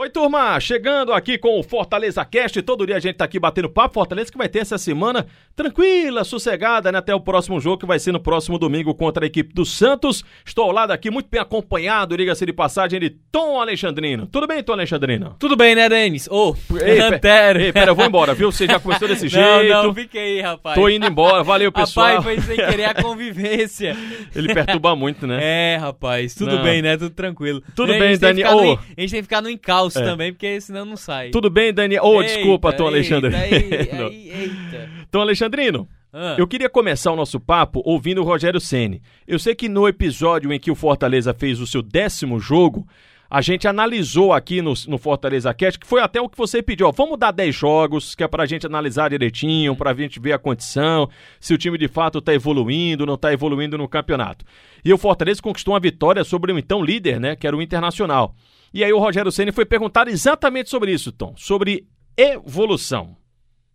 Oi, turma! Chegando aqui com o Fortaleza Cast. Todo dia a gente tá aqui batendo papo. Fortaleza que vai ter essa semana tranquila, sossegada, né? Até o próximo jogo que vai ser no próximo domingo contra a equipe do Santos. Estou ao lado aqui, muito bem acompanhado, diga-se de passagem, de Tom Alexandrino. Tudo bem, Tom Alexandrino? Tudo bem, né, Denis? Ô, oh, ei, Antero. Ei, pera, eu vou embora, viu? Você já começou desse jeito. Não, não, fiquei, rapaz. Tô indo embora. Valeu, pessoal. Rapaz, foi sem querer a convivência. Ele perturba muito, né? É, rapaz. Tudo não. bem, né? Tudo tranquilo. Tudo bem, Daniel. Oh. A gente tem que ficar no encalço é. também, porque senão não sai. Tudo bem, Daniel? Ô, oh, desculpa, Tom Alexandrino. Eita, eita. Tom Alexandrino. Ah. Eu queria começar o nosso papo ouvindo o Rogério Ceni. Eu sei que no episódio em que o Fortaleza fez o seu décimo jogo, a gente analisou aqui no, no Fortaleza Cast, que foi até o que você pediu. Ó, vamos dar 10 jogos, que é pra gente analisar direitinho, pra gente ver a condição, se o time de fato tá evoluindo, não tá evoluindo no campeonato. E o Fortaleza conquistou uma vitória sobre o então líder, né, que era o Internacional. E aí o Rogério Ceni foi perguntado exatamente sobre isso, Tom, sobre evolução.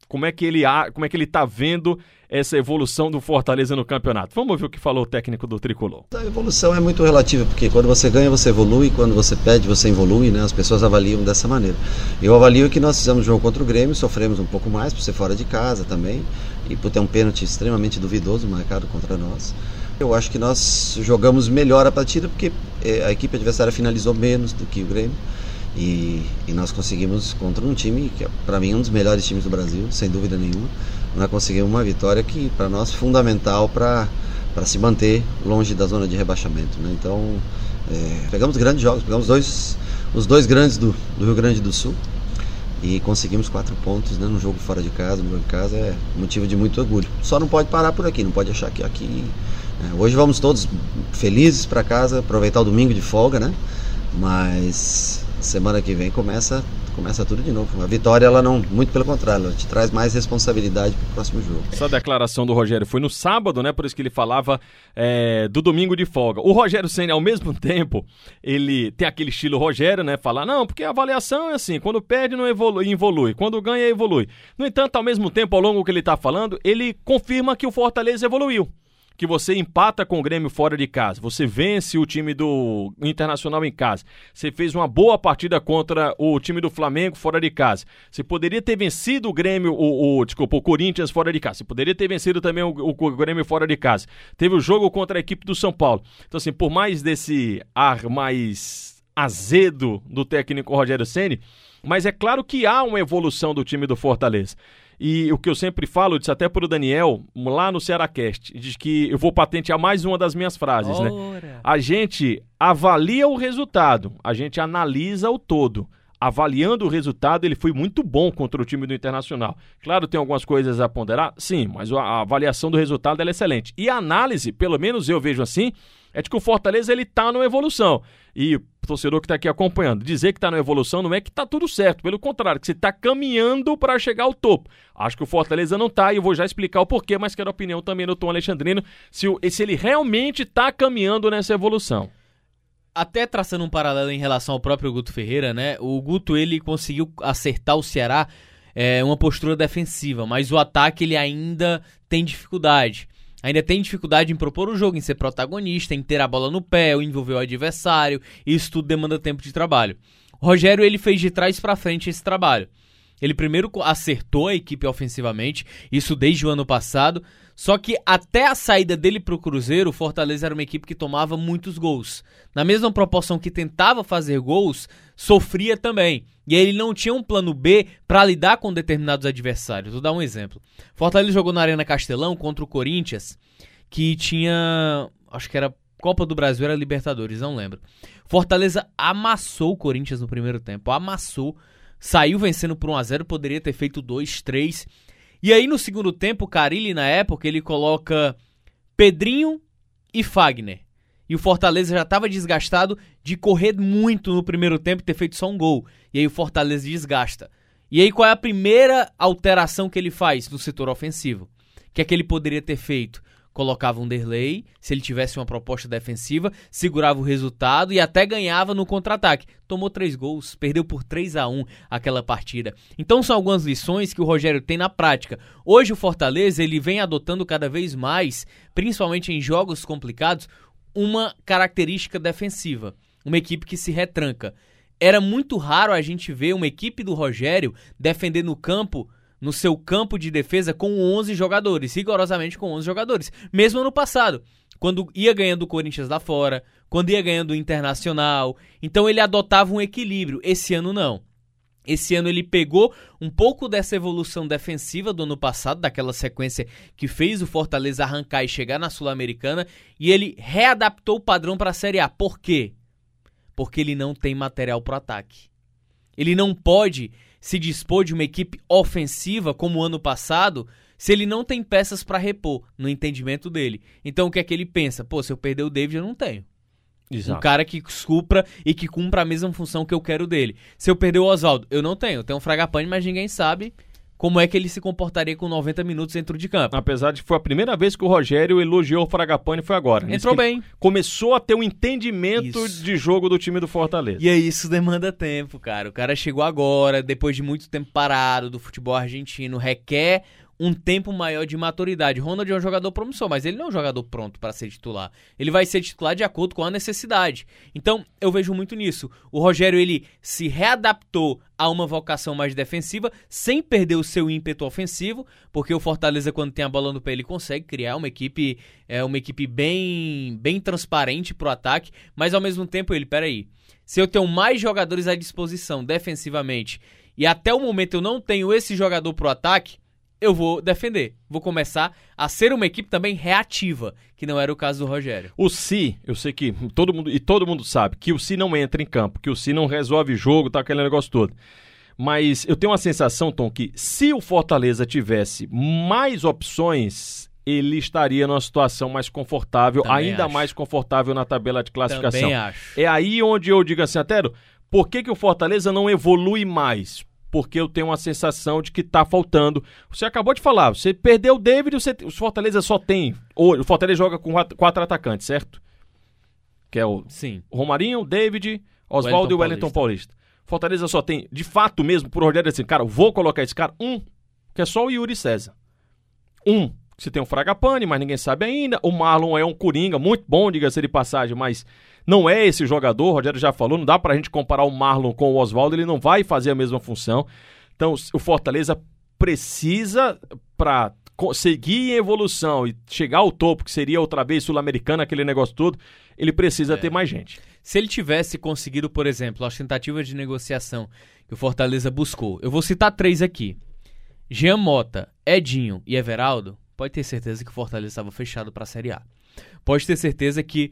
Como é que ele como é que ele tá vendo essa evolução do Fortaleza no campeonato? Vamos ver o que falou o técnico do Tricolor. A evolução é muito relativa, porque quando você ganha, você evolui, quando você perde, você evolui, né? As pessoas avaliam dessa maneira. Eu avalio que nós fizemos jogo contra o Grêmio, sofremos um pouco mais por ser fora de casa também e por ter um pênalti extremamente duvidoso marcado contra nós. Eu acho que nós jogamos melhor a partida porque eh, a equipe adversária finalizou menos do que o Grêmio. E, e nós conseguimos contra um time que é para mim um dos melhores times do Brasil, sem dúvida nenhuma. Nós conseguimos uma vitória que para nós é fundamental para se manter longe da zona de rebaixamento. Né? Então é, pegamos grandes jogos, pegamos dois, os dois grandes do, do Rio Grande do Sul e conseguimos quatro pontos né, no jogo fora de casa, no jogo de casa é motivo de muito orgulho. Só não pode parar por aqui, não pode achar que aqui é, hoje vamos todos felizes para casa, aproveitar o domingo de folga, né? Mas semana que vem começa começa tudo de novo. A vitória, ela não, muito pelo contrário, ela te traz mais responsabilidade para o próximo jogo. Essa declaração do Rogério foi no sábado, né? Por isso que ele falava é, do domingo de folga. O Rogério Senna, ao mesmo tempo, ele tem aquele estilo Rogério, né? Falar, não, porque a avaliação é assim, quando perde não evolui, evolui, quando ganha evolui. No entanto, ao mesmo tempo, ao longo que ele está falando, ele confirma que o Fortaleza evoluiu que você empata com o Grêmio fora de casa, você vence o time do Internacional em casa, você fez uma boa partida contra o time do Flamengo fora de casa, você poderia ter vencido o Grêmio, o, o desculpa, o Corinthians fora de casa, você poderia ter vencido também o, o, Grêmio fora de casa, teve o jogo contra a equipe do São Paulo. Então, assim, por mais desse ar mais azedo do técnico Rogério Ceni, mas é claro que há uma evolução do time do Fortaleza. E o que eu sempre falo, disse até para o Daniel, lá no Cearacast, diz que eu vou patentear mais uma das minhas frases, né? Ora. né? A gente avalia o resultado, a gente analisa o todo avaliando o resultado, ele foi muito bom contra o time do Internacional. Claro, tem algumas coisas a ponderar, sim, mas a avaliação do resultado é excelente. E a análise, pelo menos eu vejo assim, é de que o Fortaleza ele está numa evolução. E o torcedor que está aqui acompanhando, dizer que está numa evolução não é que está tudo certo, pelo contrário, que você está caminhando para chegar ao topo. Acho que o Fortaleza não está e eu vou já explicar o porquê, mas quero a opinião também do Tom Alexandrino, se, se ele realmente está caminhando nessa evolução até traçando um paralelo em relação ao próprio Guto Ferreira, né? O Guto ele conseguiu acertar o Ceará é, uma postura defensiva, mas o ataque ele ainda tem dificuldade. Ainda tem dificuldade em propor o jogo, em ser protagonista, em ter a bola no pé, ou envolver o adversário. Isso tudo demanda tempo de trabalho. O Rogério ele fez de trás para frente esse trabalho. Ele primeiro acertou a equipe ofensivamente, isso desde o ano passado. Só que até a saída dele para o Cruzeiro, o Fortaleza era uma equipe que tomava muitos gols. Na mesma proporção que tentava fazer gols, sofria também. E ele não tinha um plano B para lidar com determinados adversários. Vou dar um exemplo. Fortaleza jogou na Arena Castelão contra o Corinthians, que tinha, acho que era Copa do Brasil, era Libertadores, não lembro. Fortaleza amassou o Corinthians no primeiro tempo, amassou saiu vencendo por 1 a 0 poderia ter feito 2, 3. E aí no segundo tempo, Carilli na época, ele coloca Pedrinho e Fagner. E o Fortaleza já estava desgastado de correr muito no primeiro tempo e ter feito só um gol. E aí o Fortaleza desgasta. E aí qual é a primeira alteração que ele faz no setor ofensivo? Que é que ele poderia ter feito? colocava um Derlei, se ele tivesse uma proposta defensiva, segurava o resultado e até ganhava no contra-ataque. Tomou três gols, perdeu por 3 a 1 aquela partida. Então são algumas lições que o Rogério tem na prática. Hoje o Fortaleza ele vem adotando cada vez mais, principalmente em jogos complicados, uma característica defensiva. Uma equipe que se retranca. Era muito raro a gente ver uma equipe do Rogério defender no campo no seu campo de defesa com 11 jogadores, rigorosamente com 11 jogadores. Mesmo ano passado, quando ia ganhando o Corinthians lá fora, quando ia ganhando o Internacional. Então ele adotava um equilíbrio. Esse ano não. Esse ano ele pegou um pouco dessa evolução defensiva do ano passado, daquela sequência que fez o Fortaleza arrancar e chegar na Sul-Americana, e ele readaptou o padrão para a Série A. Por quê? Porque ele não tem material para ataque. Ele não pode se dispor de uma equipe ofensiva como o ano passado se ele não tem peças para repor, no entendimento dele. Então o que é que ele pensa? Pô, se eu perder o David, eu não tenho. Exato. Um cara que supra e que cumpra a mesma função que eu quero dele. Se eu perder o Oswaldo, eu não tenho. Eu tenho um Fragapane, mas ninguém sabe como é que ele se comportaria com 90 minutos dentro de campo. Apesar de que foi a primeira vez que o Rogério elogiou o Fragapane foi agora. Entrou bem. Começou a ter um entendimento isso. de jogo do time do Fortaleza. E isso demanda tempo, cara. O cara chegou agora, depois de muito tempo parado do futebol argentino, requer um tempo maior de maturidade. Ronald é um jogador promissor, mas ele não é um jogador pronto para ser titular. Ele vai ser titular de acordo com a necessidade. Então, eu vejo muito nisso. O Rogério ele se readaptou a uma vocação mais defensiva, sem perder o seu ímpeto ofensivo, porque o Fortaleza quando tem a bola no pé ele consegue criar uma equipe, é uma equipe bem, bem transparente pro ataque, mas ao mesmo tempo ele, peraí, se eu tenho mais jogadores à disposição defensivamente e até o momento eu não tenho esse jogador pro ataque, eu vou defender. Vou começar a ser uma equipe também reativa, que não era o caso do Rogério. O Si, eu sei que todo mundo e todo mundo sabe que o Si não entra em campo, que o Si não resolve jogo, tá aquele negócio todo. Mas eu tenho uma sensação, Tom, que se o Fortaleza tivesse mais opções, ele estaria numa situação mais confortável, Também ainda acho. mais confortável na tabela de classificação. Também acho. É aí onde eu digo assim, Atero, por que, que o Fortaleza não evolui mais? Porque eu tenho uma sensação de que está faltando. Você acabou de falar, você perdeu o David, você, o Fortaleza só tem. O Fortaleza joga com quatro atacantes, certo? Que é o Sim. Romarinho, o David, Oswaldo e o Wellington Paulista. Fortaleza só tem, de fato mesmo, por Rogério assim, cara, vou colocar esse cara, um, que é só o Yuri César. Um, você tem o Fragapane, mas ninguém sabe ainda. O Marlon é um coringa, muito bom, diga-se de passagem, mas não é esse jogador, o Rogério já falou, não dá pra gente comparar o Marlon com o Oswaldo, ele não vai fazer a mesma função. Então, o Fortaleza precisa, para seguir em evolução e chegar ao topo, que seria outra vez sul-americana, aquele negócio todo, ele precisa é. ter mais gente. Se ele tivesse conseguido, por exemplo, as tentativas de negociação que o Fortaleza buscou, eu vou citar três aqui: Jean Mota, Edinho e Everaldo, pode ter certeza que o Fortaleza estava fechado para a Série A. Pode ter certeza que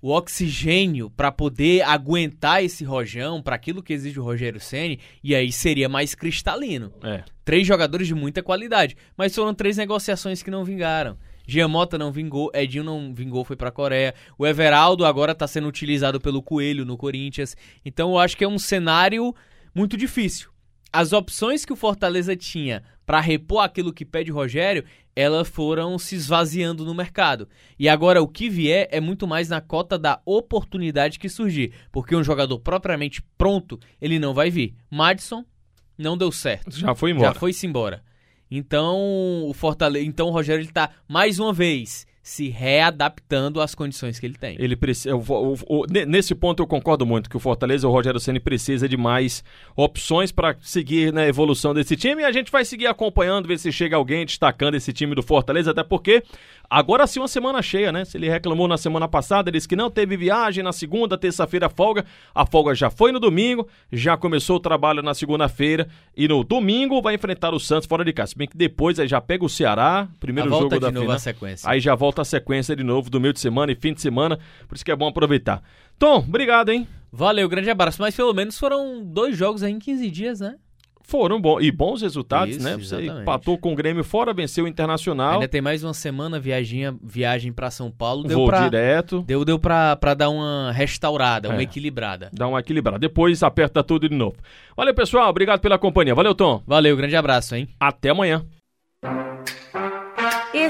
o oxigênio para poder aguentar esse rojão, para aquilo que exige o Rogério Ceni, e aí seria mais cristalino. É. Três jogadores de muita qualidade, mas foram três negociações que não vingaram. Giamota não vingou, Edinho não vingou, foi para a Coreia. O Everaldo agora está sendo utilizado pelo Coelho no Corinthians. Então eu acho que é um cenário muito difícil. As opções que o Fortaleza tinha para repor aquilo que pede o Rogério elas foram se esvaziando no mercado. E agora o que vier é muito mais na cota da oportunidade que surgir, porque um jogador propriamente pronto, ele não vai vir. Madison não deu certo. Já foi embora. Já foi-se embora. Então, o Fortaleza, então o Rogério ele tá mais uma vez se readaptando às condições que ele tem. Ele precisa, nesse ponto eu concordo muito que o Fortaleza, o Rogério Ceni precisa de mais opções para seguir na evolução desse time e a gente vai seguir acompanhando ver se chega alguém destacando esse time do Fortaleza, até porque agora sim uma semana cheia, né? Se ele reclamou na semana passada, ele disse que não teve viagem na segunda, terça-feira folga. A folga já foi no domingo, já começou o trabalho na segunda-feira e no domingo vai enfrentar o Santos fora de casa. Se bem que depois aí já pega o Ceará, primeiro jogo da final. Aí já volta volta a sequência de novo do meio de semana e fim de semana, por isso que é bom aproveitar. Tom, obrigado, hein? Valeu, grande abraço. Mas pelo menos foram dois jogos aí em 15 dias, né? Foram bons e bons resultados, Isso, né? Você exatamente. empatou com o Grêmio fora, venceu o Internacional. Ainda tem mais uma semana viagem, viagem para São Paulo. Deu Voo pra, direto. Deu, deu pra, pra dar uma restaurada, é, uma equilibrada. Dá uma equilibrada. Depois aperta tudo de novo. Valeu, pessoal. Obrigado pela companhia. Valeu, Tom. Valeu, grande abraço, hein? Até amanhã.